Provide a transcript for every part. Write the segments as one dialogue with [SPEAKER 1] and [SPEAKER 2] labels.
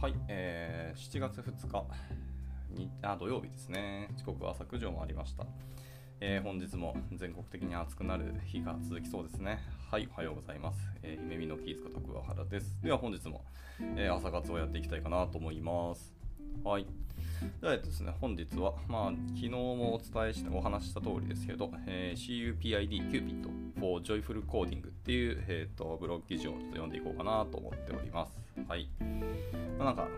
[SPEAKER 1] はい、えー、7月2日にあ土曜日ですね。時刻は朝9時を回りました。えー、本日も全国的に暑くなる日が続きそうですね。はい、おはようございます。えー、夢見のキースこと桑原です。では本日も、えー、朝活をやっていきたいかなと思います。はい。ではですね、本日は、まあ、昨日もお伝えしてお話しした通りですけど、えー、CUPID Cupid for Joyful Coding っていう、えーと、ブログ記事をちょっと読んでいこうかなと思っております。はい。まあ、なんか、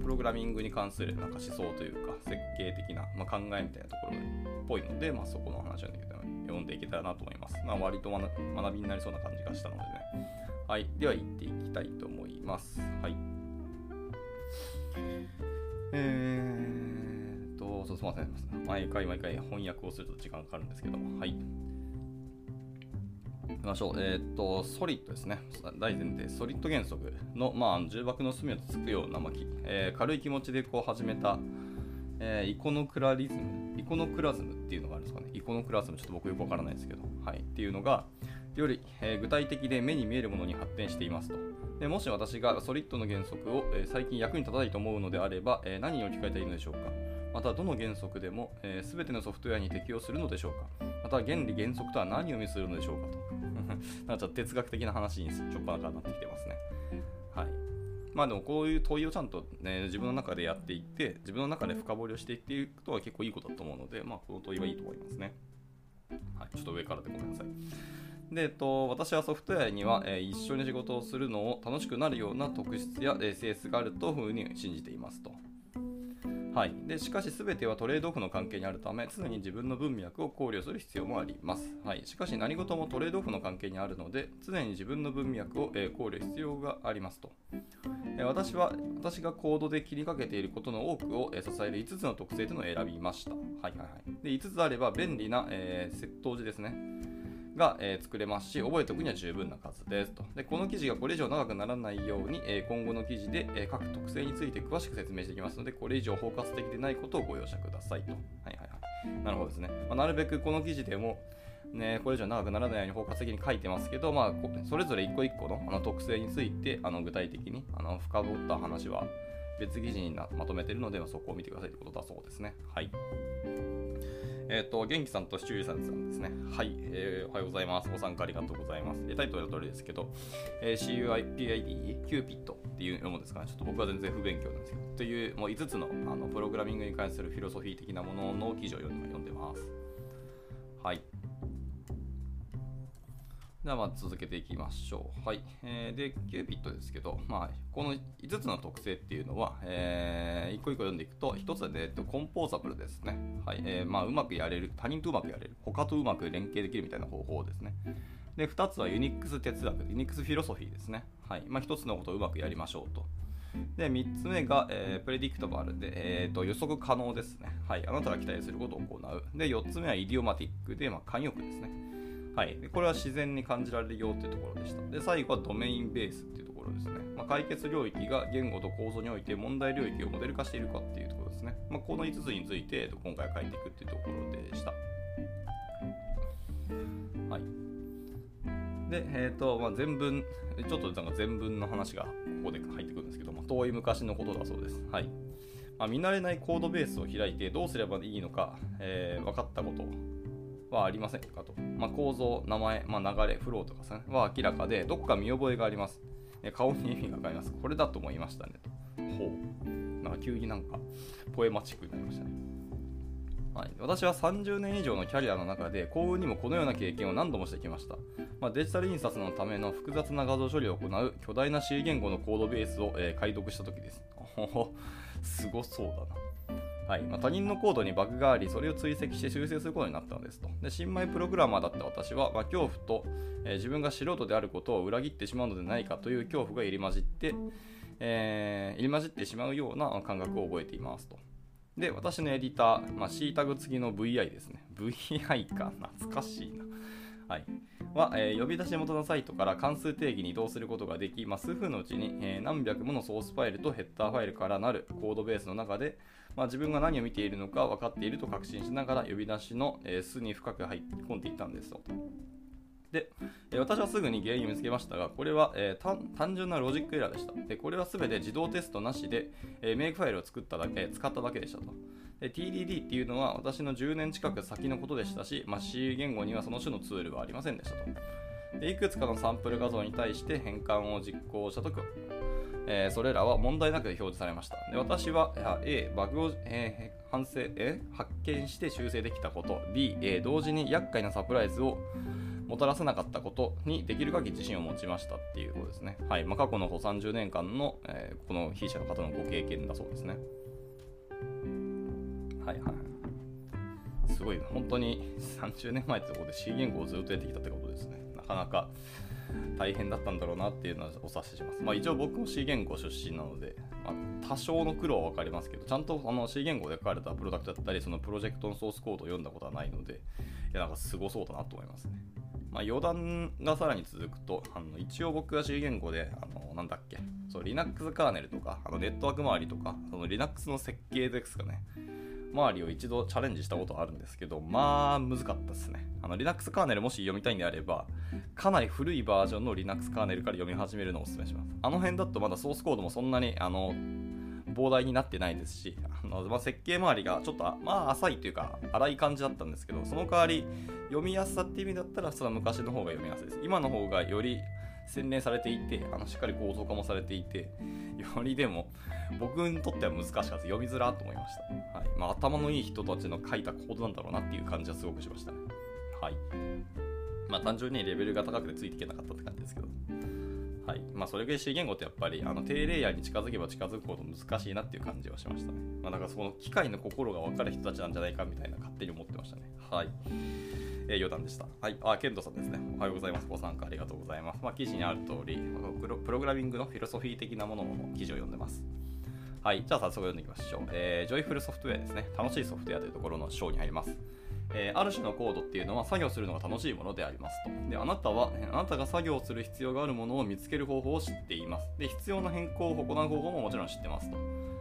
[SPEAKER 1] プログラミングに関するなんか思想というか、設計的な、まあ、考えみたいなところっぽいので、まあ、そこの話を読んでいけたらなと思います。まあ、割と学びになりそうな感じがしたのでね。はい。では、行っていきたいと思います。はい。えーと、そうすみません。毎回毎回翻訳をすると時間かかるんですけども、はい。きましょう。えっ、と、ソリッドですね。大前提、ソリッド原則の、まあ、重箱の隅をつくような、まあえー、軽い気持ちでこう始めた、えー、イコノクラリズム、イコノクラズムっていうのがあるんですかね。イコノクラズム、ちょっと僕よくわからないですけど、はい。っていうのが、より、えー、具体的で目に見えるものに発展していますと。でもし私がソリッドの原則を、えー、最近役に立たないと思うのであれば、えー、何を置き換えたらいいのでしょうかまたどの原則でも、えー、全てのソフトウェアに適用するのでしょうかた原理原則とは何を意味するのでしょうかと。なんかちょっと哲学的な話にちょっぱなからなってきてますね。はい。まあでもこういう問いをちゃんと、ね、自分の中でやっていって自分の中で深掘りをしていっていくとは結構いいことだと思うのでまあこの問いはいいと思いますね。はい。ちょっと上からでごめんなさい。で、えっと、私はソフトウェアには、えー、一緒に仕事をするのを楽しくなるような特質や、えー、性質があるというふうに信じていますと。はい、でしかし全てはトレードオフの関係にあるため常に自分の文脈を考慮する必要もあります、はい、しかし何事もトレードオフの関係にあるので常に自分の文脈を、えー、考慮必要がありますと、えー、私は私がコードで切りかけていることの多くを、えー、支える5つの特性というのを選びました、はいはいはい、で5つあれば便利な、えー、窃盗時ですね。が、えー、作れますし、覚えておくには十分な数ですと。で、この記事がこれ以上長くならないように、えー、今後の記事で、えー、各特性について詳しく説明していきますので、これ以上包括的でないことをご容赦くださいと。はいはいはい。なるほどですね。まあ、なるべくこの記事でも、ね、これ以上長くならないように包括的に書いてますけど、まあ、それぞれ一個一個のあの特性についてあの具体的にあの深掘った話は別記事にまとめているので、そこを見てくださいということだそうですね。はい。えっ、ー、と、元気さんとシチューさんですね。はい、えー、おはようございます。ご参加ありがとうございます。えタイトルの通りですけど、えー、CUIPID、キューピットっていうものですかね。ちょっと僕は全然不勉強なんですけど、というもう5つのあのプログラミングに関するフィロソフィー的なものの記事を読んでます。はい。ではまず続けていきましょう。はい。えー、で、キューピットですけど、まあ、この5つの特性っていうのは、えー、一個一個読んでいくと、1つは、ね、 composable ですね。はい。えー、まあ、うまくやれる、他人とうまくやれる、他とうまく連携できるみたいな方法ですね。で、2つはユニックス哲学、ユニックスフィロソフィーですね。はい。まあ、1つのことをうまくやりましょうと。で、3つ目が、えー、 predictable で、えーと、予測可能ですね。はい。あなたが期待することを行う。で、4つ目は idiomatic で、まあ、慣用句ですね。はい、これは自然に感じられるよというところでした。で、最後はドメインベースっていうところですね。まあ、解決領域が言語と構造において問題領域をモデル化しているかっていうところですね。まあ、この5つについて今回は書いていくっていうところでした。はい。で、え、ー、と、まあ、全文、ちょっとなんか全文の話がここで入ってくるんですけど、まあ、遠い昔のことだそうです。はい。まあ、見慣れないコードベースを開いてどうすればいいのか、えー、分かったことはありませんかと。まあ、構造、名前、まあ、流れ、フローとかさ、ね、は明らかで、どこか見覚えがあります。顔に意味がわかります。これだと思いましたねと。ほう。なんか急になんか、ポエマチックになりましたね。はい、私は30年以上のキャリアの中で幸運にもこのような経験を何度もしてきました、まあ、デジタル印刷のための複雑な画像処理を行う巨大な C 言語のコードベースを、えー、解読した時ですすごそうだなはいまあ、他人のコードにバグがあり、それを追跡して修正することになったのですと。で新米プログラマーだった私は、まあ、恐怖と、えー、自分が素人であることを裏切ってしまうのではないかという恐怖が入り混じって、えー、入り混じってしまうような感覚を覚えていますと。で、私のエディター、まあ、C タグ付きの VI ですね。VI か、懐かしいな。はい、は、えー、呼び出し元のサイトから関数定義に移動することができ、まあ、数分のうちに、えー、何百ものソースファイルとヘッダーファイルからなるコードベースの中で、まあ、自分が何を見ているのか分かっていると確信しながら呼び出しの、えー、巣に深く入り込んでいったんですよ。で、え私はすぐに原因を見つけましたが、これは、えー、単純なロジックエラーでした。でこれは全て自動テストなしで、えー、 Makefile を作っただけ、使っただけでしたと。で TDD っていうのは私の10年近く先のことでしたし、まあ、C 言語にはその種のツールはありませんでしたと。でいくつかのサンプル画像に対して変換を実行したとき、えー、それらは問題なく表示されました。で私は A、バグを、えー、反省え発見して修正できたこと、B、えー、同時に厄介なサプライズをもたらせなかったことにできる限り自信を持ちましたっていうことですね。はいまあ、過去の30年間の、えー、この筆者の方のご経験だそうですね。はいはい。すごい、本当に30年前ってとこで C 言語をずっとやってきたってことですね。なかなか大変だったんだろうなっていうのはお察しします。まあ一応僕も C 言語出身なので、まあ、多少の苦労は分かりますけど、ちゃんとあの C 言語で書かれたプロダクトだったり、そのプロジェクトのソースコードを読んだことはないので、いやなんかすごそうだなと思いますね。まあ、余談がさらに続くと、あの一応僕が C 言語で、あのなんだっけ、そう Linux カーネルとか、あのネットワーク周りとか、その Linux の設計ですかね、周りを一度チャレンジしたことあるんですけど、まあ難かったですね。あの Linux カーネルもし読みたいんであれば、かなり古いバージョンの Linux カーネルから読み始めるのをお勧めします。あの辺だとまだソースコードもそんなにあの膨大になってないですし、あのまあ、設計周りがちょっとまあ浅いというか荒い感じだったんですけど、その代わり読みやすさっていう意味だったら、その昔の方が読みやすいです。今の方がより洗練されていて、あのしっかり構造化もされていて、よりでも僕にとっては難しかった読みづらと思いました。はいまあ、頭のいい人たちの書いたコードなんだろうなっていう感じはすごくしましたね。はい。まあ単純にレベルが高くてついていけなかったって感じですけど。はいまあ、それぐらい C 言語ってやっぱりあの低レイヤーに近づけば近づくほど難しいなっていう感じはしましたね。まあ、だからその機械の心が分かる人たちなんじゃないかみたいな勝手に思ってましたね。はい。えー、余談でした。はい。あ、ケントさんですね。おはようございます。ご参加ありがとうございます。まあ、記事にある通り、プログラミングのフィロソフィー的なものも記事を読んでます。はい。じゃあ早速読んでいきましょう。えー、 joyful software ですね。楽しいソフトウェアというところの章に入ります。えー、ある種のコードっていうのは作業するのが楽しいものでありますと。で、あなたは、あなたが作業する必要があるものを見つける方法を知っています。で、必要な変更を行う方法ももちろん知ってますと。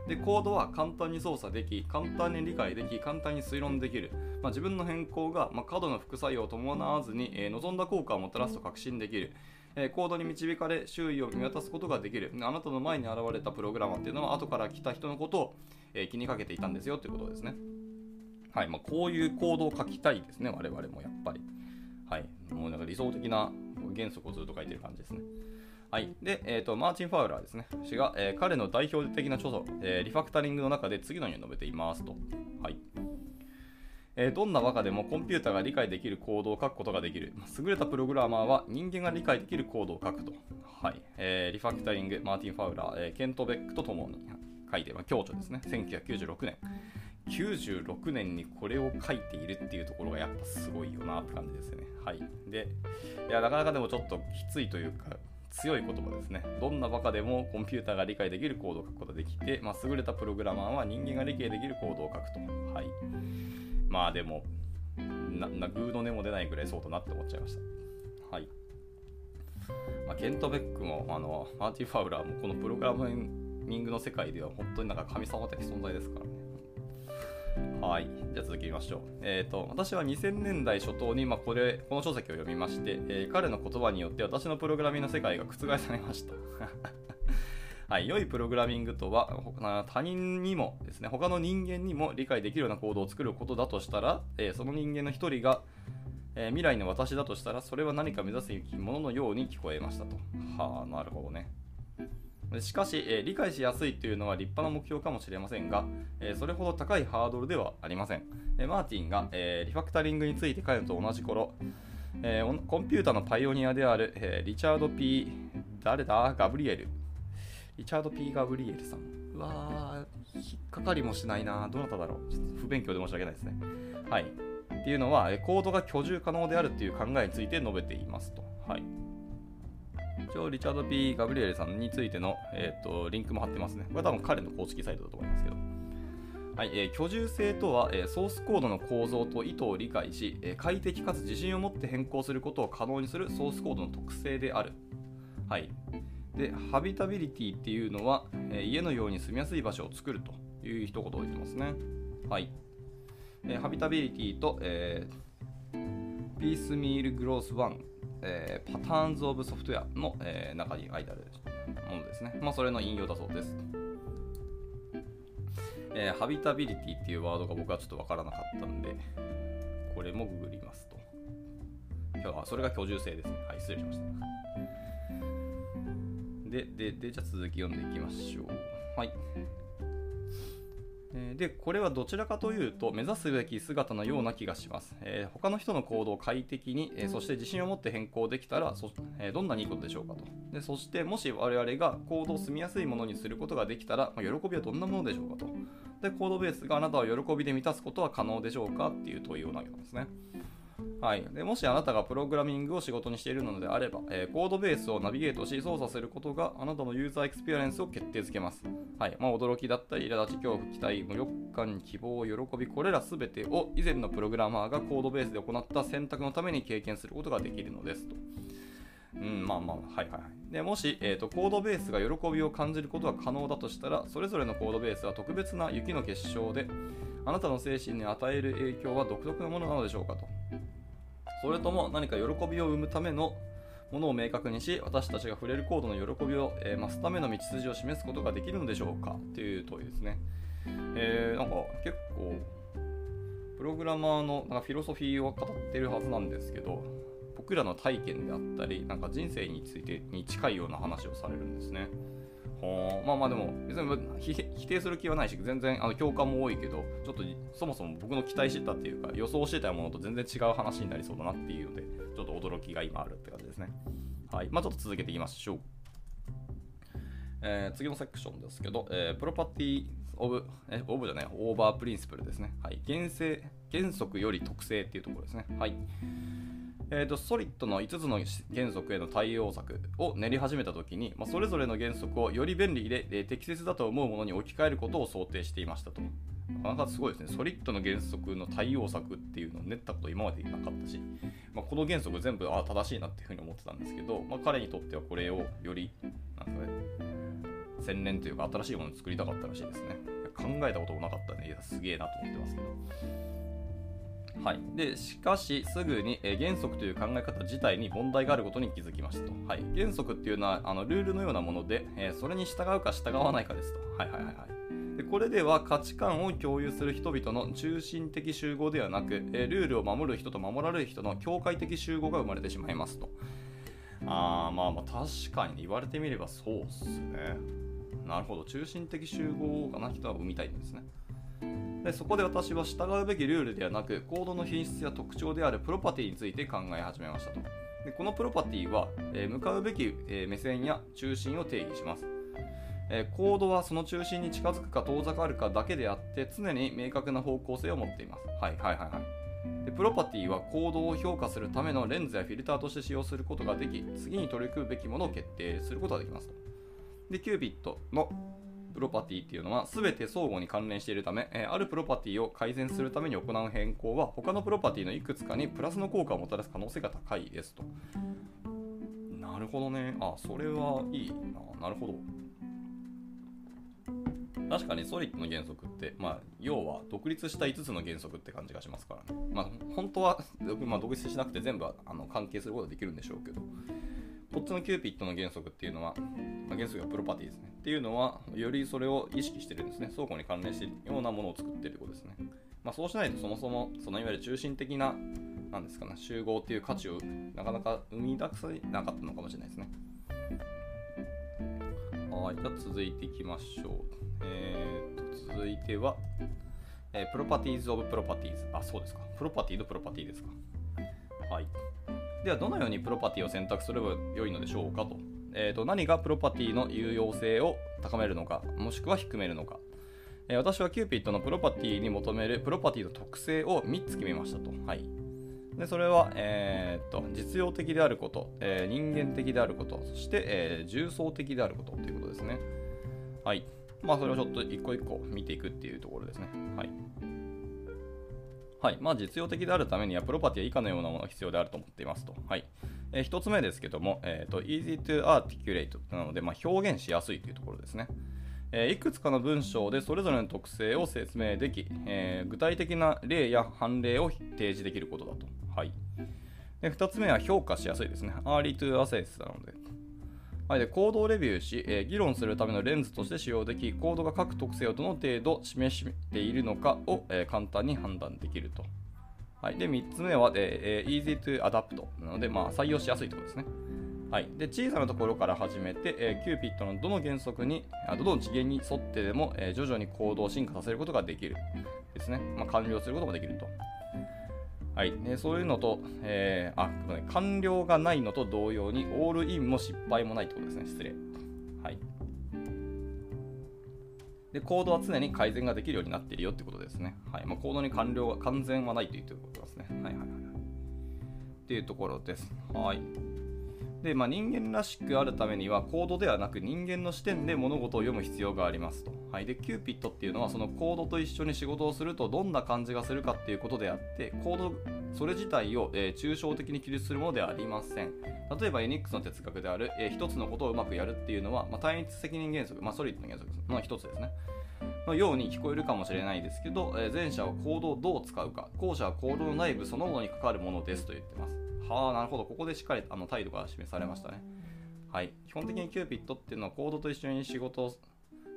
[SPEAKER 1] で、コードは簡単に操作でき、簡単に理解でき、簡単に推論できる。まあ、自分の変更が、まあ、過度の副作用を伴わずに、えー、望んだ効果をもたらすと確信できる。えー、コードに導かれ周囲を見渡すことができるあなたの前に現れたプログラマーっていうのは後から来た人のことを、えー、気にかけていたんですよということですねはいまあ、こういうコードを書きたいですね、我々もやっぱり。はい、もうなんか理想的な原則をずっと書いてる感じですね。はい。で、えーと、マーチン・ファウラーですね。氏が、えー、彼の代表的な著書、えー、リファクタリングの中で次のように述べていますと。はい。えー、どんな和歌でもコンピューターが理解できるコードを書くことができる。優れたプログラマーは人間が理解できるコードを書くと。はい。えー、リファクタリング、マーティン・ファウラー、えー、ケント・ベックとともに書いて、まあ、強著ですね。1996年。96年にこれを書いているっていうところがやっぱすごいよなって感じですね。はい。で、いや、なかなかでもちょっときついというか、強い言葉ですね。どんなバカでもコンピューターが理解できるコードを書くことができて、まあ、優れたプログラマーは人間が理解できるコードを書くと。はい。まあでも、な、なグーの音も出ないぐらいそうだなって思っちゃいました。はい。まあ、ケント・ベックも、あの、マーティ・ファウラーもこのプログラミングの世界では本当になんか神様的存在ですからね。はい。じゃあ続きましょう。えっ、ー、と、私は2000年代初頭に、まあ、これ、この書籍を読みまして、えー、彼の言葉によって私のプログラミングの世界が覆されました。はい、良いプログラミングとは他人にもですね他の人間にも理解できるようなコードを作ることだとしたら、えー、その人間の一人が、えー、未来の私だとしたらそれは何か目指すもののように聞こえましたとはあなるほどねしかし、え、理解しやすいというのは立派な目標かもしれませんが、え、それほど高いハードルではありません。え、マーティンが、えリファクタリングについて書いると同じ頃、えコンピュータのパイオニアである、えリチャード・ P・ 誰だ？ガブリエル。リチャード・ P・ ガブリエルさん。うわー、引っかかりもしないな。どなただろう。ちょっと不勉強で申し訳ないですね。はい。っていうのは、コードが居住可能であるっていう考えについて述べていますと。はい。一応、リチャード・ P・ ガブリエルさんについての、えーと、リンクも貼ってますね。これは多分彼の公式サイトだと思いますけど。はいえー、居住性とは、えー、ソースコードの構造と意図を理解し、えー、快適かつ自信を持って変更することを可能にするソースコードの特性である。はい、で、ハビタビリティっていうのは、え家のように住みやすい場所を作るという一言を言ってますね。はい。えハビタビリティと、えー、ピースミールグロース1えー、Patterns of Software の、えー、中に書いてあるものですね。まあ、それの引用だそうです。えー、ハビタビリティっていうワードが僕はちょっとわからなかったんで、これもググりますと。今日はそれが居住性ですね。はい、失礼しました。で、で、で、じゃあ続き読んでいきましょう。はい。でこれはどちらかというと目指すべき姿のような気がします、えー、他の人のコードを快適に、えー、そして自信を持って変更できたらそ、えー、どんなにいいことでしょうかと。でそしてもし我々がコードを住みやすいものにすることができたら、まあ、喜びはどんなものでしょうかと。でコードベースがあなたを喜びで満たすことは可能でしょうかっていう問いを投げたんですねはい、でもしあなたがプログラミングを仕事にしているのであれば、えー、コードベースをナビゲートし操作することがあなたのユーザーエクスペリエンスを決定づけます。はいまあ、驚きだったり、苛立ち、恐怖、期待、無力感、希望、喜び、これらすべてを以前のプログラマーがコードベースで行った選択のために経験することができるのですと。うん、まあまあ、はいはいはい。でもし、えーと、コードベースが喜びを感じることが可能だとしたら、それぞれのコードベースは特別な雪の結晶で、あなたの精神に与える影響は独特なものなのでしょうかと。それとも何か喜びを生むためのものを明確にし私たちが触れるコードの喜びを、えー、増すための道筋を示すことができるのでしょうか？という問いですね、えー、なんか結構プログラマーのなんかフィロソフィーを語ってるはずなんですけど僕らの体験であったりなんか人生についてに近いような話をされるんですね。まあまあでも別に否定する気はないし全然あの共感も多いけどちょっとそもそも僕の期待してたっていうか予想してたものと全然違う話になりそうだなっていうのでちょっと驚きが今あるって感じですねはいまあちょっと続けていきましょうえー、次のセクションですけど、えー、 properties of、え、 of じゃない、 over principles ですね。はい。原性、原則より特性っていうところですね。はい。えーと、 SOLID の5つの原則への対応策を練り始めたときに、まあ、それぞれの原則をより便利で、えー、適切だと思うものに置き換えることを想定していましたと。なかなかすごいですね。 SOLID の原則の対応策っていうのを練ったこと今までなかったし、まあ、この原則全部あ正しいなっていうふうに思ってたんですけど、まあ、彼にとってはこれをよりなんか、ね、洗練というか新しいものを作りたかったらしいですね。考えたこともなかったんで、いやすげえなと思ってますけど。はい、でしかし、すぐに、え原則という考え方自体に問題があることに気づきましたと。はい、原則っていうのはあのルールのようなもので、え、それに従うか従わないかですと。はいはいはいはい、でこれでは価値観を共有する人々の中心的集合ではなく、え、ルールを守る人と守られる人の境界的集合が生まれてしまいますと。あーまあまあ確かに言われてみればそうっすね。なるほど、中心的集合がな？人は生みたいんですね。でそこで私は従うべきルールではなくコードの品質や特徴であるプロパティについて考え始めましたと。でこのプロパティは、えー、向かうべき、えー、目線や中心を定義します、えー、コードはその中心に近づくか遠ざかるかだけであって常に明確な方向性を持っています。はいはいはいはい。でプロパティはコードを評価するためのレンズやフィルターとして使用することができ次に取り組むべきものを決定することができますと。でキュービットのプロパティっていうのは全て相互に関連しているため、えあるプロパティを改善するために行う変更は他のプロパティのいくつかにプラスの効果をもたらす可能性が高いですと。なるほどね。あ、それはいいな。なるほど。確かにソリッドの原則って、まあ、要は独立した5つの原則って感じがしますからね。まあ、本当は、まあ、独立しなくて全部あの関係することができるんでしょうけど、こっちのキューピッドの原則っていうのは、まあ、原則がプロパティですね。っていうのは、よりそれを意識してるんですね。相互に関連しているようなものを作ってるということですね。まあ、そうしないとそもそも、そのいわゆる中心的な、なんですかね、集合っていう価値をなかなか生み出せなかったのかもしれないですね。はい、じゃあ続いていきましょう。えー、と続いては、え、 properties of properties。あ、そうですか。プロパティのプロパティですか。はい。ではどのようにプロパティを選択すればよいのでしょうかと,、えーと、何がプロパティの有用性を高めるのかもしくは低めるのか、えー、私はキューピットのプロパティに求めるプロパティの特性を3つ決めましたと、はい、でそれは、えーと、実用的であること、えー、人間的であることそして、えー、重層的であることということですね。はい。まあそれをちょっと一個一個見ていくっていうところですね。はい。はいまあ、実用的であるためにはプロパティは以下のようなものが必要であると思っていますと。はいえー、1つ目ですけども、えーと、easy to articulate なので、まあ、表現しやすいというところですね。えー、いくつかの文章でそれぞれの特性を説明でき、えー、具体的な例や判例を提示できることだと。はいで2つ目は評価しやすいですね。early to assess なの。はい、でコードをレビューし、えー、議論するためのレンズとして使用でき、コードが各特性をどの程度示しているのかを、えー、簡単に判断できると。はい、で3つ目は、えー、easy to adapt なので、まあ、採用しやすいところですね。はい、で小さなところから始めて、えー、キューピットのどの原則に、あどの次元に沿ってでも、えー、徐々に行動を進化させることができるですね。まあ、完了することもできると。はい、でそういうのと、えー、あ、ね、完了がないのと同様に、オールインも失敗もないってことですね。失礼。はい。で、コードは常に改善ができるようになっているよってことですね。はい。まあ、コードに完了が完全はないということですね。はいはいはい。っていうところです。はい。で、まあ、人間らしくあるためにはコードではなく人間の視点で物事を読む必要がありますと。はい、で、キューピットっていうのはそのコードと一緒に仕事をするとどんな感じがするかっていうことであって、コードそれ自体を、えー、抽象的に記述するものではありません。例えば NX の哲学である、えー、一つのことをうまくやるっていうのは、まあ、単一責任原則、まあ、ソリッドの原則の一つですね。のように聞こえるかもしれないですけど、えー、前者はコードをどう使うか、後者はコードの内部そのものに関わるものですと言ってます。はあ、なるほど。ここでしっかりあの態度が示されましたね。はい、基本的にキューピットっていうのはコードと一緒に仕事を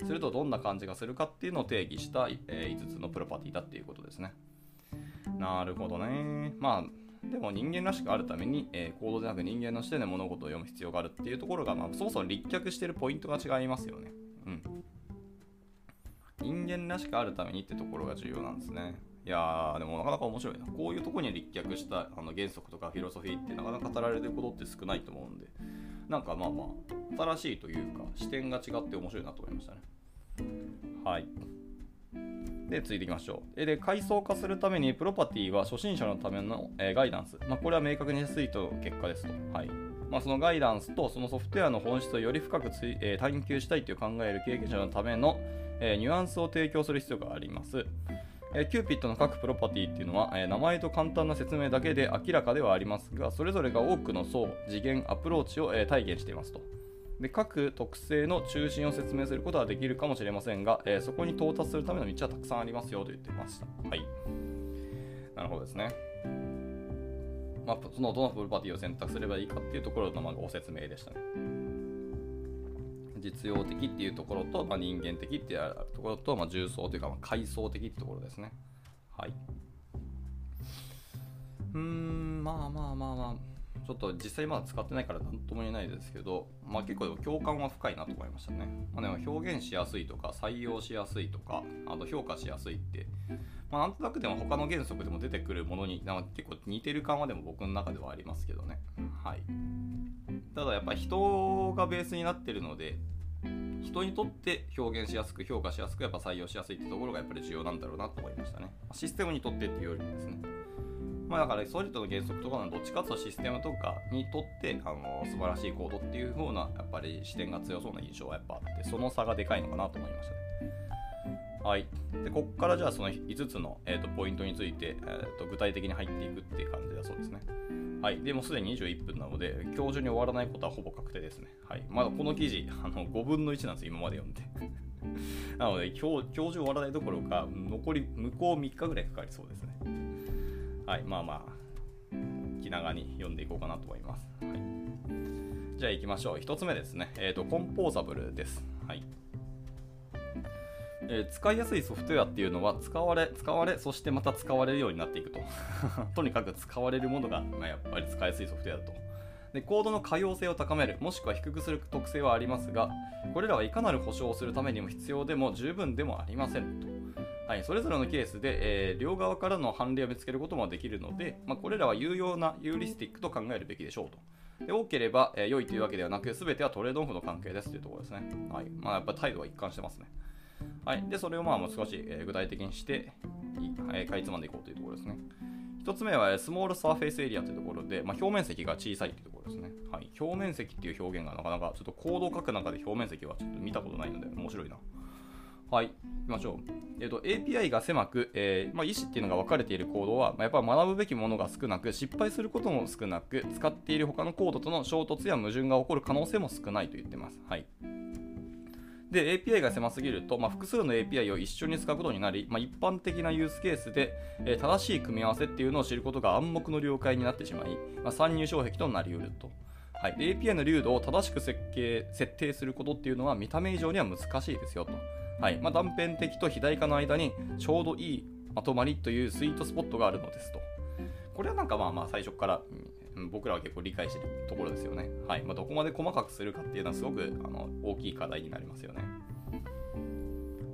[SPEAKER 1] するとどんな感じがするかっていうのを定義した、えー、5つのプロパティだっていうことですね。なるほどね。まあ、でも人間らしくあるために、えー、コードじゃなく人間の視点で物事を読む必要があるっていうところが、まあ、そもそも立脚してるポイントが違いますよね。うん。人間らしくあるためにってところが重要なんですね。いやー、でもなかなか面白いな。こういうとこに立脚したあの原則とかフィロソフィーってなかなか語られることって少ないと思うんで、なんかまあまあ新しいというか視点が違って面白いなと思いましたね。はい。で続いていきましょう。で階層化するためにプロパティは初心者のための、えー、ガイダンス、まあ、これは明確にしやすいと結果ですと、はい。まあ、そのガイダンスとそのソフトウェアの本質をより深くつい、えー、探求したいという考える経験者のための、えー、ニュアンスを提供する必要があります。えキューピットの各プロパティっていうのは、え名前と簡単な説明だけで明らかではありますが、それぞれが多くの層、次元、アプローチを、え体現していますと。で各特性の中心を説明することはできるかもしれませんが、えそこに到達するための道はたくさんありますよと言ってました。はい。なるほどですね。まあ、そのどのプロパティを選択すればいいかっていうところのまご説明でしたね。実用的っていうところと、まあ、人間的っていうところと、まあ、重層というか、まあ、階層的ってところですね。はい。うーん、まあまあまあまあ、ちょっと実際まだ使ってないから何とも言えないですけど、まあ結構共感は深いなと思いましたね。まあ、でも表現しやすいとか、採用しやすいとか、あと評価しやすいって、まあ、なんとなくでも他の原則でも出てくるものになんか結構似てる感はでも僕の中ではありますけどね。はい。ただやっぱ人がベースになってるので、人にとって表現しやすく評価しやすくやっぱ採用しやすいってところがやっぱり重要なんだろうなと思いましたねシステムにとってっていうよりもですねまあだからソリッドの原則とかのどっちかというとシステムとかにとってあの素晴らしいコードっていう風なやっぱり視点が強そうな印象はやっぱあってその差がでかいのかなと思いましたねはい。で、ここからじゃあその5つの、えーと、ポイントについて、えーと具体的に入っていくっていう感じだそうですね。はい。で、もすでに21分なので、今日中に終わらないことはほぼ確定ですね。はい。まだこの記事、あの5分の1なんですよ今まで読んで。なので今日、今日中終わらないどころか、残り、向こう3日ぐらいかかりそうですね。はい。まあまあ、気長に読んでいこうかなと思います。はい。じゃあ行きましょう。1つ目ですね。えっ、ー、と、コンポーザブルです。はい。えー、使いやすいソフトウェアっていうのは使われ、使われ、そしてまた使われるようになっていくと。とにかく使われるものが、まあ、やっぱり使いやすいソフトウェアだと。でコードの可用性を高める、もしくは低くする特性はありますが、これらはいかなる保証をするためにも必要でも十分でもありませんと。はい、それぞれのケースで、えー、両側からの判例を見つけることもできるので、まあ、これらは有用なユーリスティックと考えるべきでしょうと。で多ければ、えー、良いというわけではなく、全てはトレードオフの関係ですというところですね。はいまあ、やっぱ態度は一貫してますね。はい、でそれをまあもう少し、え具体的にして、えかいつまんでいこうというところですね。1つ目はスモールサーフェイスエリアというところで、まあ、表面積が小さいというところですね。はい、表面積っていう表現がなかなかちょっとコードを書く中で表面積はちょっと見たことないので面白いな。はい、行きましょう。えーと、API が狭く、えーまあ、意思っていうのが分かれているコードは、まあ、やっぱり学ぶべきものが少なく、失敗することも少なく、使っている他のコードとの衝突や矛盾が起こる可能性も少ないと言ってます。はい。で、API が狭すぎると、まあ、複数の API を一緒に使うことになり、まあ、一般的なユースケースで、えー、正しい組み合わせっていうのを知ることが暗黙の了解になってしまい、まあ、参入障壁となりうると。はい、API の流度を正しく設計設定することっていうのは見た目以上には難しいですよと。はいまあ、断片的と肥大化の間にちょうどいいまとまりというスイートスポットがあるのですと。これはなんかまあまあ最初から、僕らは結構理解してるところですよね。はいまあ、どこまで細かくするかっていうのはすごくあの大きい課題になりますよね。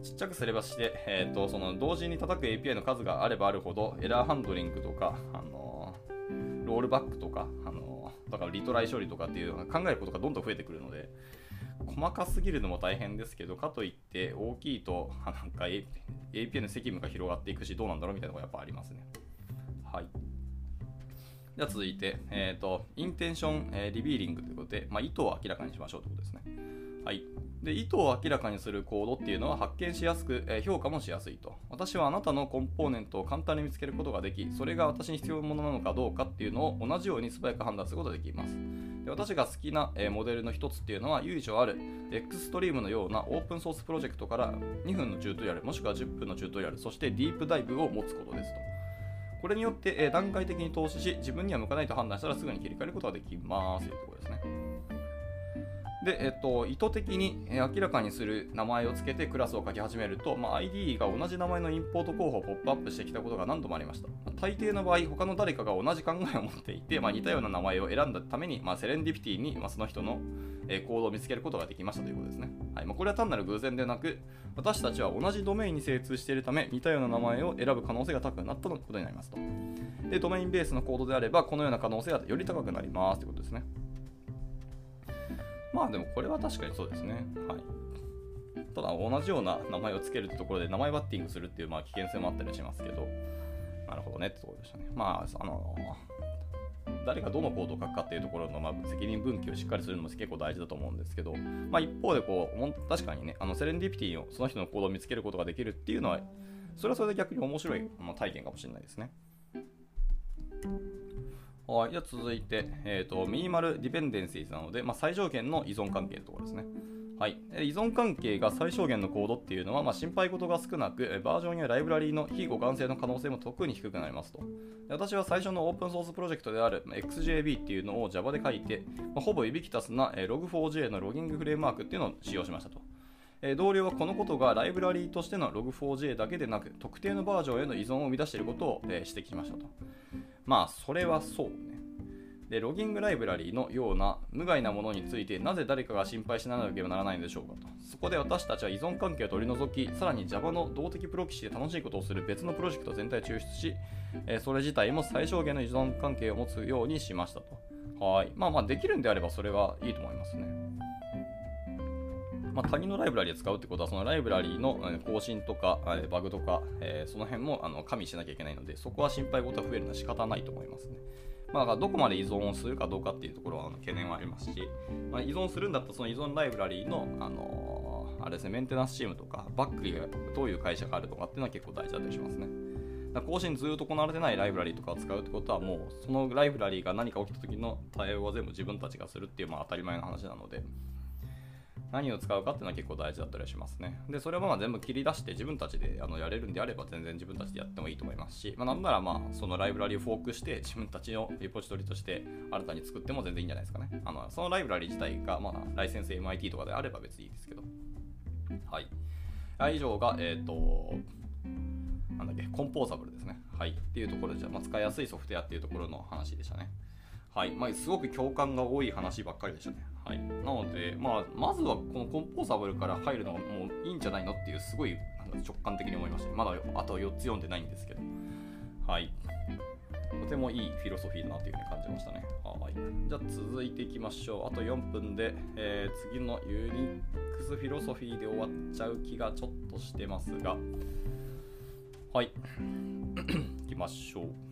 [SPEAKER 1] ちっちゃくすればして、えーと、その同時に叩く API の数があればあるほどエラーハンドリングとか、あのロールバックとか、あのだからリトライ処理とかっていう考えることがどんどん増えてくるので、細かすぎるのも大変ですけど、かといって大きいと、なんか API の責務が広がっていくし、どうなんだろうみたいなのがやっぱありますね。はい。では続いて、え、ー、と、インテンション、えー、リビーリングということで、まあ、意図を明らかにしましょうということですね。はい。で意図を明らかにするコードっていうのは発見しやすく、え評価もしやすいと私はあなたのコンポーネントを簡単に見つけることができそれが私に必要なものなのかどうかっていうのを同じように素早く判断することができますで私が好きな、えモデルの一つっていうのは由緒あるエクストリームのようなオープンソースプロジェクトから2分のチュートリアルもしくは10分のチュートリアルそしてディープダイブを持つことですとこれによって、え段階的に投資し自分には向かないと判断したらすぐに切り替えることができます。というところですね。で、えっと、意図的に明らかにする名前を付けてクラスを書き始めると、まあ、ID が同じ名前のインポート候補をポップアップしてきたことが何度もありました。大抵の場合、他の誰かが同じ考えを持っていて、まあ、似たような名前を選んだために、まあ、セレンディピティに、ま、その人の、え、行動を見つけることができましたということですね。はいま、これは単なる偶然でなく、私たちは同じドメインに精通しているため、似たような名前を選ぶ可能性が高くなったことになりますと。で、ドメインベースのコードであれば、このような可能性がより高くなりますということですね。まあでもこれは確かにそうですね。はい。ただ同じような名前を付けるってところで名前バッティングするっていうまあ危険性もあったりしますけど、なるほどねってところでしたね。まあ、あの誰がどのコードを書くかっていうところの、まあ、責任分岐をしっかりするのも結構大事だと思うんですけど、まあ、一方でこう確かにねあのセレンディピティをその人のコードを見つけることができるっていうのはそれはそれで逆に面白い、まあ、体験かもしれないですね。はい、じゃ続いて、えーと、ミニマルディペンデンシーズなので、まあ、最小限の依存関係のところですね。はい、依存関係が最小限のコードっていうのは、まあ、心配事が少なく、バージョンやライブラリーの非互換性の可能性も特に低くなりますと。私は最初のオープンソースプロジェクトである XJB っていうのを Java で書いて、まあ、ほぼ指揮たすな Log4j のロギングフレームワークっていうのを使用しましたと。同僚はこのことがライブラリーとしての Log4j だけでなく特定のバージョンへの依存を生み出していることを指摘しましたと。まあ、それはそうね。で、ロギングライブラリーのような無害なものについてなぜ誰かが心配しなければならないのでしょうかと。そこで私たちは依存関係を取り除き、さらに Java の動的プロキシで楽しいことをする別のプロジェクト全体を抽出し、えそれ自体も最小限の依存関係を持つようにしましたと。はい。まあまあ、できるんであればそれはいいと思いますね。まあ、他人のライブラリを使うってことは、そのライブラリの更新とか、バグとか、えー、その辺もあの加味しなきゃいけないので、そこは心配事が増えるのは仕方ないと思いますね。まあ、どこまで依存をするかどうかっていうところは懸念はありますし、まあ、依存するんだったらその依存ライブラリの、あのー、あれですね、メンテナンスチームとか、バックリがどういう会社があるとかっていうのは結構大事だったりしますね。更新ずっと行われてないライブラリとかを使うってことはもうそのライブラリが何か起きた時の対応は全部自分たちがするっていうまあ当たり前の話なので、何を使うかっていうのは結構大事だったりしますね。で、それはまあ全部切り出して自分たちであのやれるんであれば全然自分たちでやってもいいと思いますし、まあ、なんならまあそのライブラリをフォークして自分たちのリポジトリとして新たに作っても全然いいんじゃないですかね。あのそのライブラリ自体がまあライセンス MIT とかであれば別にいいですけど。はい。以上が、えっ、ー、と、なんだっけ、コンポーザブルですね。はい。っていうところで、じゃ、まあ、使いやすいソフトウェアっていうところの話でしたね。はい。まあ、すごく共感が多い話ばっかりでしたね。はい。なので、まあ、まずはこのコンポーザブルから入るのがもういいんじゃないのっていう、すごい直感的に思いました。まだあと4つ読んでないんですけど。はい。とてもいいフィロソフィーだなというふうに感じましたね。はい。じゃあ続いていきましょう。あと4分で、えー、次のユニックスフィロソフィーで終わっちゃう気がちょっとしてますが。はい。いきましょう。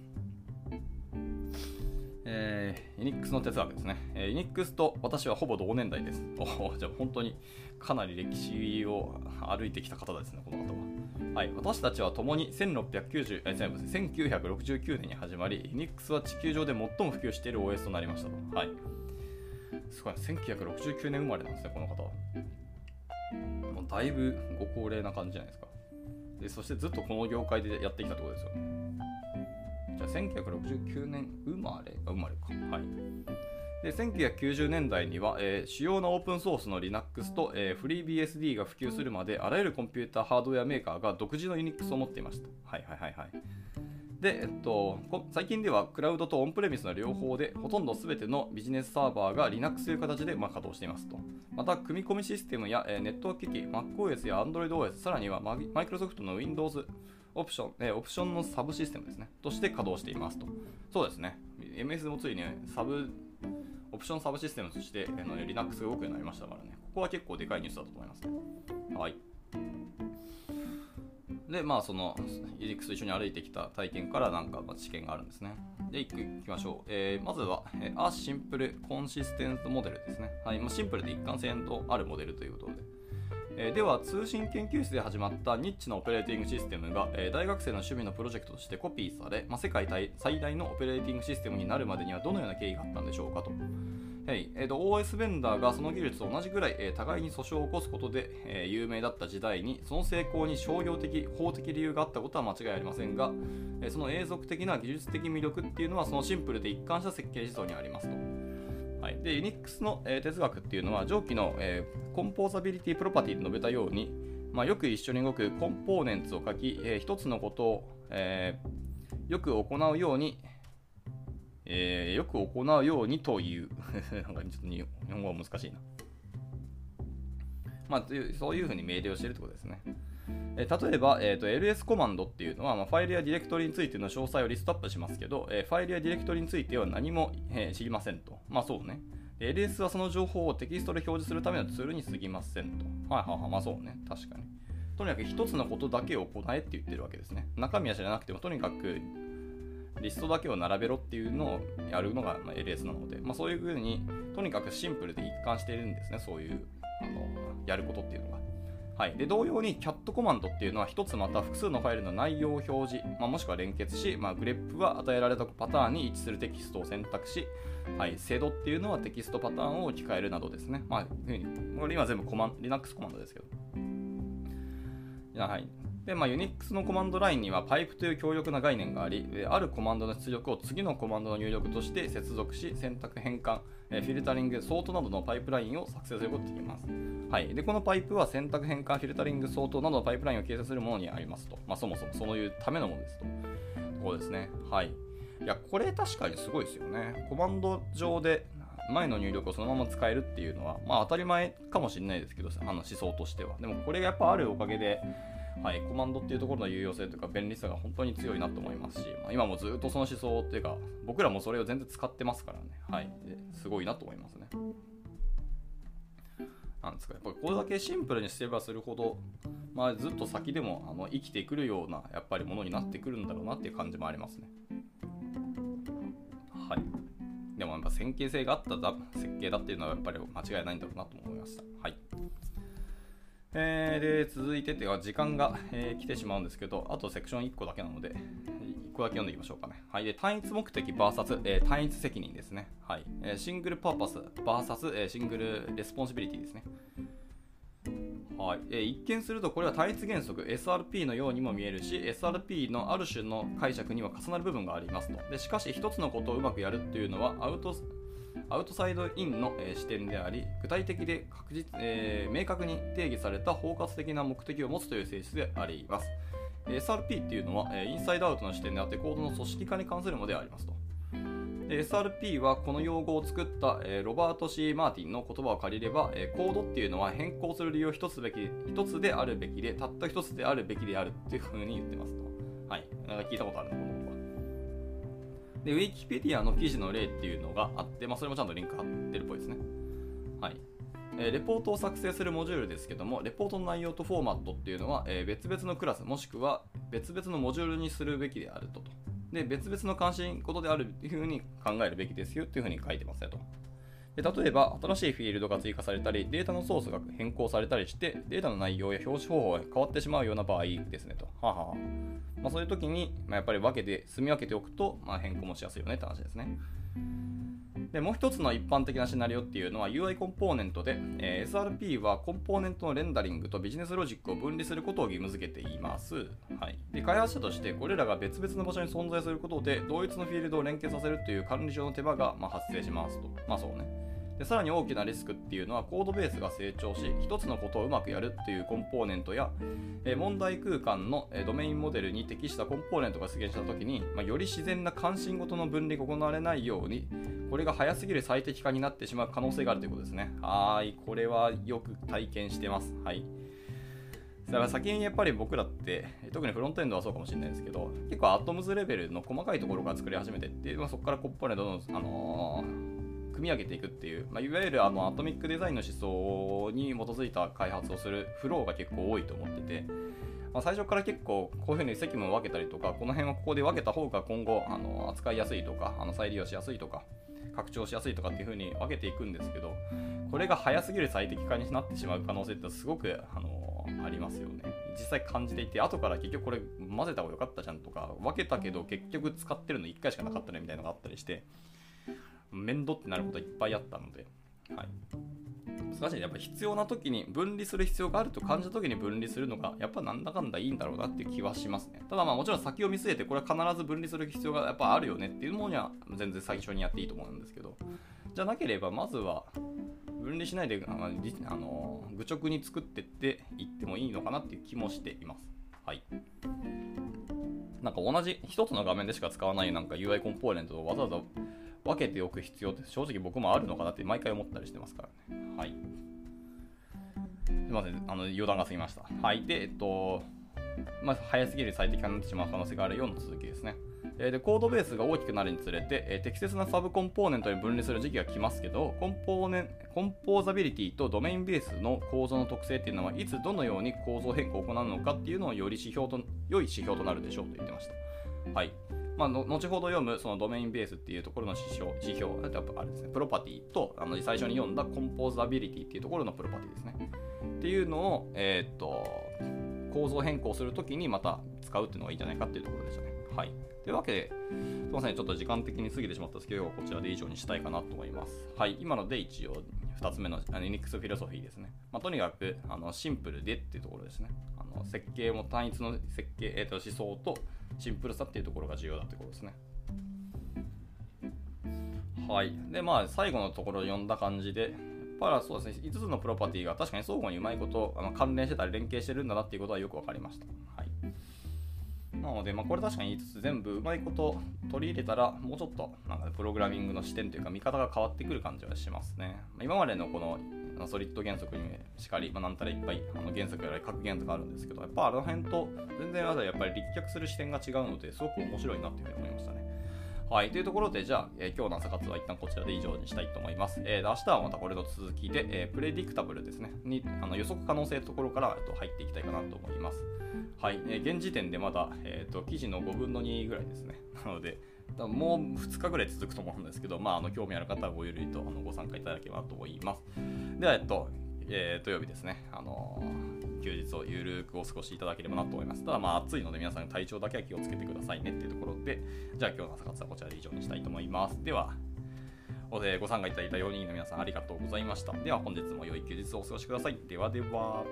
[SPEAKER 1] えー、ユニックスの哲学ですね。えー、ユニックスと私はほぼ同年代です。おじゃあ本当にかなり歴史を歩いてきた方ですね、この方は。はい、私たちは共に1690え1969年に始まり、ユニックスは地球上で最も普及している OS となりましたと。はい。すごい、1969年生まれなんですね、この方は。もうだいぶご高齢な感じじゃないですか。でそしてずっとこの業界でやってきたってことですよ。じゃあ1969年生まれ生まれか。はい。で1990年代には、えー、主要なオープンソースの Linux と、えー、フリー BSD が普及するまであらゆるコンピューターハードウェアメーカーが独自の Unix を持っていました。はいはいはいはい。で、えっと、最近ではクラウドとオンプレミスの両方でほとんど全てのビジネスサーバーが Linux という形で、まあ、稼働していますと。また、組み込みシステムや、えー、ネットワーク機器、MacOS や AndroidOS、さらには Microsoft の Windows オプション、えー、オプションのサブシステムですね、として稼働していますと。そうですね。MS もついに、ね、サブ、オプションサブシステムとして、えー、Linux が動くようになりましたからね。ここは結構でかいニュースだと思いますね。はい。で、まあ、その、 Unix と一緒に歩いてきた体験からなんか、ま知見があるんですね。で、1個いきましょう。えー、まずは、えー、 a simple consistent model ですね。はい、まあ、シンプルで一貫性のあるモデルということで。え、では、通信研究室で始まったニッチなオペレーティングシステムが、え、大学生の趣味のプロジェクトとしてコピーされ、まあ、世界最大のオペレーティングシステムになるまでにはどのような経緯があったんでしょうかと。はいえーと、OS ベンダーがその技術と同じぐらい、え、互いに訴訟を起こすことで、え、有名だった時代にその成功に商業的、法的理由があったことは間違いありませんが、え、その永続的な技術的魅力っていうのはそのシンプルで一貫した設計思想にありますと。はい、で Unix の、えー、哲学っていうのは上記の、えー、コンポーザビリティプロパティで述べたように、まあ、よく一緒に動くコンポーネンツを書き、えー、一つのことを、えー、よく行うように、えー、よく行うようにという なんかちょっと日本語は難しいな。まあ、そういうふうに命令をしているということですね。え、例えば、えーと、LS コマンドっていうのは、まあ、ファイルやディレクトリについての詳細をリストアップしますけど、えー、ファイルやディレクトリについては何も、えー、知りませんと。まあそうね。LS はその情報をテキストで表示するためのツールに過ぎませんと。はいはいはい。まあそうね。確かに。とにかく一つのことだけを行えって言ってるわけですね。中身は知らなくても、とにかくリストだけを並べろっていうのをやるのが LS なので、まあ、そういうふうにとにかくシンプルで一貫しているんですね、そういうあのやることっていうのが。はい、で同様に CAT コマンドっていうのは1つまた複数のファイルの内容を表示、まあ、もしくは連結し、まあ、グレップは与えられたパターンに位置するテキストを選択し、はい、 sed っていうのはテキストパターンを置き換えるなどですね。まあ、これ今全部コマン Linux コマンドですけど。はい、で、まあ、Unix のコマンドラインにはパイプという強力な概念があり、あるコマンドの出力を次のコマンドの入力として接続し、選択変換、フィルタリング、ソートなどのパイプラインを作成することができます。はい、でこのパイプは選択変換、フィルタリング、ソートなどのパイプラインを形成するものにありますと。まあ、そもそもそういうためのものですと。こうですね。はい。いや、これ確かにすごいですよね。コマンド上で前の入力をそのまま使えるっていうのは、まあ当たり前かもしれないですけど、あの思想としては。でもこれがやっぱあるおかげで、はい、コマンドっていうところの有用性というか便利さが本当に強いなと思いますし、まあ、今もずっとその思想っていうか僕らもそれを全然使ってますからね、はい、すごいなと思いますね。なんですかやっぱこれだけシンプルにすればするほど、まあ、ずっと先でもあの生きてくるようなやっぱりものになってくるんだろうなっていう感じもありますね。はい。でもやっぱ先見性があった設計だっていうのはやっぱり間違いないんだろうなと思いました。はい。えー、で続いてては時間が、えー、来てしまうんですけど、あとセクション1個だけなので、1個だけ読んでいきましょうかね。はい、で単一目的 VS、えー、単一責任ですね。はいえ、 single purpose VS、えー、 single responsibility ですね。はいえー、一見するとこれは単一原則 SRP のようにも見えるし SRP のある種の解釈には重なる部分がありますとでしかし一つのことをうまくやるっていうのはアウトアウトサイドインの、え視点であり、具体的で確実、えー、明確に定義された包括的な目的を持つという性質であります。SRP っていうのは、えインサイドアウトの視点であって、コードの組織化に関するものでありますと。SRP はこの用語を作った、えロバート・ C・ マーティンの言葉を借りれば、えコードっていうのは変更する理由を一つべき一つであるべきで、たった一つであるべきであるっていうふうに言ってますと。はい。なんか聞いたことあるので、ウィキペディアの記事の例っていうのがあって、まあ、それもちゃんとリンク貼ってるっぽいですね。はい。えー、レポートを作成するモジュールですけども、レポートの内容とフォーマットっていうのは、えー、別々のクラス、もしくは別々のモジュールにするべきであると。で、別々の関心事であるというふうに考えるべきですよっていうふうに書いてますねと。例えば、新しいフィールドが追加されたり、データのソースが変更されたりして、データの内容や表示方法が変わってしまうような場合ですねと。ははまあ、そういう時に、まあ、やっぱり分けて、住み分けておくと、まあ、変更もしやすいよねって話ですね。でもう一つの一般的なシナリオっていうのは UI コンポーネントで、えー、SRP はコンポーネントのレンダリングとビジネスロジックを分離することを義務付けています。はい、で開発者としてこれらが別々の場所に存在することで同一のフィールドを連携させるという管理上の手間が、まあ、発生しますと。まあそうね。でさらに大きなリスクっていうのはコードベースが成長し一つのことをうまくやるっていうコンポーネントや、え問題空間の、えドメインモデルに適したコンポーネントが出現した時に、まあ、より自然な関心ごとの分離が行われないようにこれが早すぎる最適化になってしまう可能性があるということですね。はいこれはよく体験してます。はい。だから先にやっぱり僕らって特にフロントエンドはそうかもしれないですけど結構アトムズレベルの細かいところから作り始めてって、まあ、そこからコンポーネントの、あのー組み上げていくっていう、まあ、いわゆるあのアトミックデザインの思想に基づいた開発をするフローが結構多いと思ってて、まあ、最初から結構こういうふうに責務を分けたりとかこの辺はここで分けた方が今後あの扱いやすいとかあの再利用しやすいとか拡張しやすいとかっていうふうに分けていくんですけどこれが早すぎる最適化になってしまう可能性ってすごくあのありますよね。実際感じていて後から結局これ混ぜた方が良かったじゃんとか分けたけど結局使ってるの1回しかなかったねみたいなのがあったりして面倒ってなることいっぱいあったので、はい、難しいやっぱ必要な時に分離する必要があると感じた時に分離するのがやっぱなんだかんだいいんだろうなっていう気はしますね。ただまあもちろん先を見据えてこれは必ず分離する必要がやっぱあるよねっていうものには全然最初にやっていいと思うんですけどじゃなければまずは分離しないであのあの愚直に作ってっていってもいいのかなっていう気もしていますはいなんか同じ一つの画面でしか使わないなんか UI コンポーネントをわざわざ分けておく必要って正直僕もあるのかなって毎回思ったりしてますからね。はい。すみません、あの余談が過ぎました。はい。で、えっと、まあ、早すぎる最適化になってしまう可能性があるような続きですね。えでコードベースが大きくなるにつれて、え適切なサブコンポーネントに分離する時期が来ますけどコンポーネコンポーザビリティとドメインベースの構造の特性っていうのはいつどのように構造変更を行うのかっていうのをより指標と良い指標となるでしょうと言ってました。はい。まあ、後ほど読むそのドメインベースっていうところの指標、指標、あれですね、プロパティとあの最初に読んだコンポーザビリティっていうところのプロパティですね。っていうのを、えー、っと、構造変更するときにまた使うっていうのがいいんじゃないかっていうところでしたね。はい。というわけで、すみません、ちょっと時間的に過ぎてしまったんですけど、こちらで以上にしたいかなと思います。はい。今ので一応、2つ目の Linux フィロソフィーですね。まあ、とにかくあのシンプルでっていうところですね。あの設計も単一の設計、えー、と思想とシンプルさっていうところが重要だってことですね。はい。で、まあ、最後のところを読んだ感じで、やっぱそうですね、5つのプロパティが確かに相互にうまいことあの関連してたり連携してるんだなっていうことはよく分かりました。はい。なので、まあ、これ確かに言いつつ全部うまいこと取り入れたら、もうちょっとなんかプログラミングの視点というか見方が変わってくる感じはしますね。まあ、今までのこのソリッド原則にしかり、まあ、なんたらいっぱいあの原則やら格言とかあるんですけど、やっぱあの辺と全然まだやっぱり立脚する視点が違うので、すごく面白いなっていうふうに思いましたね。はい。というところで、じゃあ、えー、今日の朝活は一旦こちらで以上にしたいと思います。えー、明日はまたこれの続きで、えー、プレディクタブルですね、にあの予測可能性のところから、えっと、入っていきたいかなと思います。はい。えー、現時点でまだ、え、ー、と、記事の5分の2ぐらいですね。なので、もう2日ぐらい続くと思うんですけど、まあ、あの興味ある方はごゆるりとあのご参加いただければと思います。では、えっと、えー、土曜日ですね、あのー、休日をゆるくお過ごしいただければなと思います。ただ、まあ、暑いので皆さん体調だけは気をつけてくださいねっていうところで、じゃあ今日の朝活はこちらで以上にしたいと思います。では、ご参加いただいた4人の皆さんありがとうございました。では本日も良い休日をお過ごしください。ではでは。